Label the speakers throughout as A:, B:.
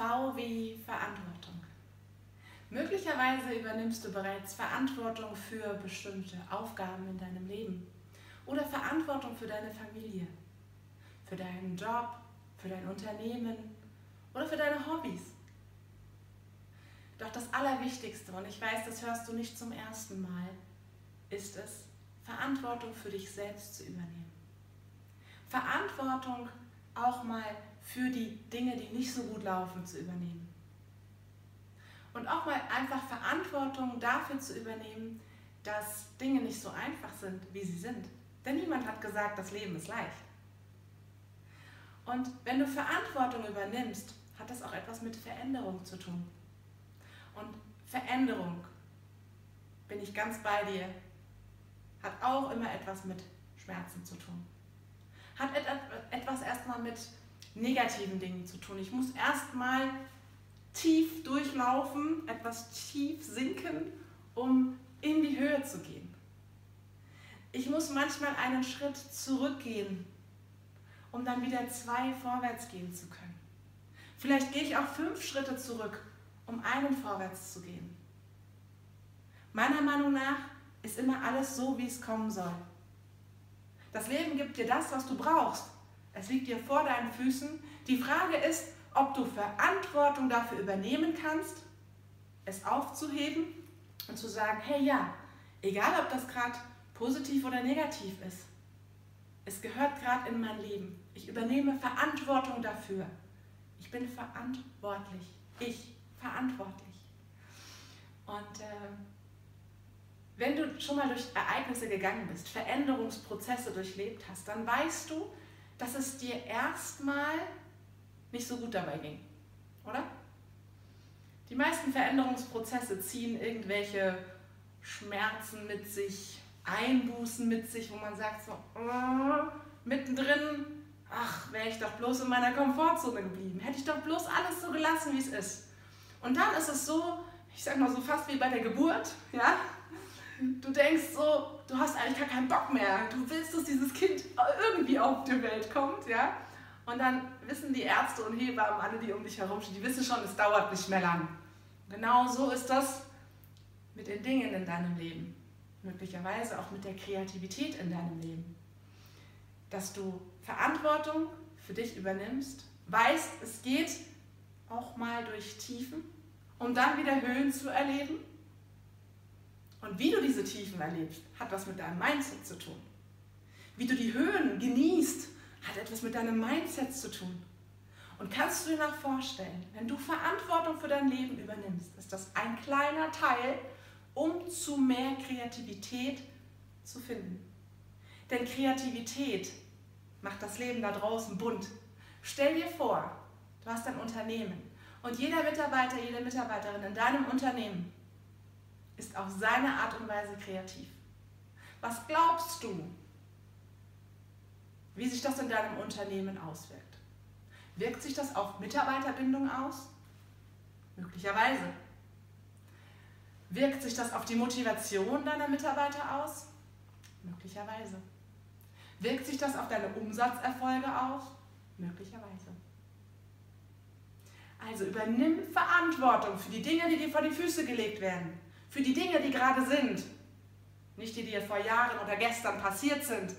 A: V wie Verantwortung. Möglicherweise übernimmst du bereits Verantwortung für bestimmte Aufgaben in deinem Leben oder Verantwortung für deine Familie, für deinen Job, für dein Unternehmen oder für deine Hobbys. Doch das Allerwichtigste, und ich weiß, das hörst du nicht zum ersten Mal, ist es, Verantwortung für dich selbst zu übernehmen. Verantwortung auch mal für die Dinge, die nicht so gut laufen, zu übernehmen. Und auch mal einfach Verantwortung dafür zu übernehmen, dass Dinge nicht so einfach sind, wie sie sind. Denn niemand hat gesagt, das Leben ist leicht. Und wenn du Verantwortung übernimmst, hat das auch etwas mit Veränderung zu tun. Und Veränderung, bin ich ganz bei dir, hat auch immer etwas mit Schmerzen zu tun. Hat etwas mit negativen Dingen zu tun. Ich muss erstmal tief durchlaufen, etwas tief sinken, um in die Höhe zu gehen. Ich muss manchmal einen Schritt zurückgehen, um dann wieder zwei vorwärts gehen zu können. Vielleicht gehe ich auch fünf Schritte zurück, um einen vorwärts zu gehen. Meiner Meinung nach ist immer alles so, wie es kommen soll. Das Leben gibt dir das, was du brauchst. Es liegt dir vor deinen Füßen. Die Frage ist, ob du Verantwortung dafür übernehmen kannst, es aufzuheben und zu sagen, hey ja, egal ob das gerade positiv oder negativ ist, es gehört gerade in mein Leben. Ich übernehme Verantwortung dafür. Ich bin verantwortlich. Ich verantwortlich. Und äh, wenn du schon mal durch Ereignisse gegangen bist, Veränderungsprozesse durchlebt hast, dann weißt du, dass es dir erstmal nicht so gut dabei ging, oder? Die meisten Veränderungsprozesse ziehen irgendwelche Schmerzen mit sich, Einbußen mit sich, wo man sagt so, oh, mittendrin, ach, wäre ich doch bloß in meiner Komfortzone geblieben, hätte ich doch bloß alles so gelassen, wie es ist. Und dann ist es so, ich sag mal so fast wie bei der Geburt, ja, du denkst so, du hast eigentlich gar keinen Bock mehr. Du willst, dass dieses Kind irgendwie auf die Welt kommt, ja. Und dann wissen die Ärzte und Hebammen, alle, die um dich herum stehen, die wissen schon, es dauert nicht mehr lang. Genau so ist das mit den Dingen in deinem Leben. Möglicherweise auch mit der Kreativität in deinem Leben. Dass du Verantwortung für dich übernimmst, weißt, es geht auch mal durch Tiefen, um dann wieder Höhen zu erleben und wie du diese Tiefen erlebst, hat was mit deinem Mindset zu tun. Wie du die Höhen genießt, hat etwas mit deinem Mindset zu tun. Und kannst du dir noch vorstellen, wenn du Verantwortung für dein Leben übernimmst, ist das ein kleiner Teil, um zu mehr Kreativität zu finden. Denn Kreativität macht das Leben da draußen bunt. Stell dir vor, du hast ein Unternehmen und jeder Mitarbeiter, jede Mitarbeiterin in deinem Unternehmen ist auf seine Art und Weise kreativ. Was glaubst du, wie sich das in deinem Unternehmen auswirkt? Wirkt sich das auf Mitarbeiterbindung aus? Möglicherweise. Wirkt sich das auf die Motivation deiner Mitarbeiter aus? Möglicherweise. Wirkt sich das auf deine Umsatzerfolge aus? Möglicherweise. Also übernimm Verantwortung für die Dinge, die dir vor die Füße gelegt werden für die Dinge, die gerade sind. Nicht die, die dir vor Jahren oder gestern passiert sind,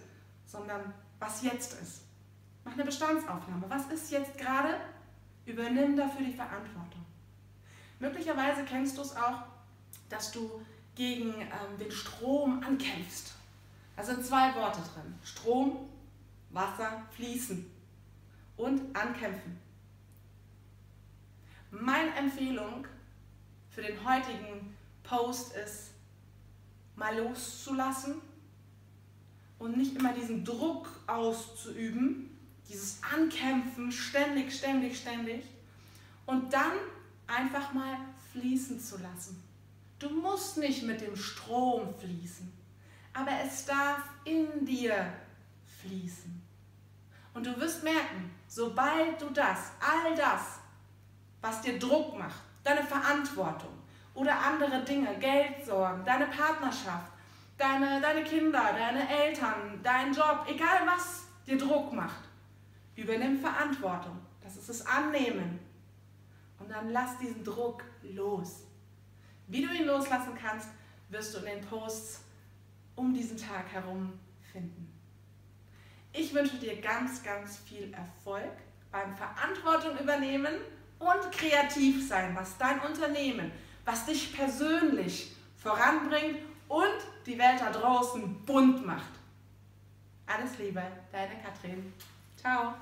A: sondern was jetzt ist. Mach eine Bestandsaufnahme. Was ist jetzt gerade? Übernimm dafür die Verantwortung. Möglicherweise kennst du es auch, dass du gegen ähm, den Strom ankämpfst. Da sind zwei Worte drin. Strom, Wasser, fließen und ankämpfen. Meine Empfehlung für den heutigen Post ist, mal loszulassen und nicht immer diesen Druck auszuüben, dieses Ankämpfen ständig, ständig, ständig und dann einfach mal fließen zu lassen. Du musst nicht mit dem Strom fließen, aber es darf in dir fließen. Und du wirst merken, sobald du das, all das, was dir Druck macht, deine Verantwortung, oder andere Dinge, Geldsorgen, deine Partnerschaft, deine, deine Kinder, deine Eltern, dein Job, egal was dir Druck macht. Übernimm Verantwortung. Das ist das Annehmen. Und dann lass diesen Druck los. Wie du ihn loslassen kannst, wirst du in den Posts um diesen Tag herum finden. Ich wünsche dir ganz, ganz viel Erfolg beim Verantwortung übernehmen und kreativ sein, was dein Unternehmen, was dich persönlich voranbringt und die Welt da draußen bunt macht. Alles Liebe, deine Katrin. Ciao.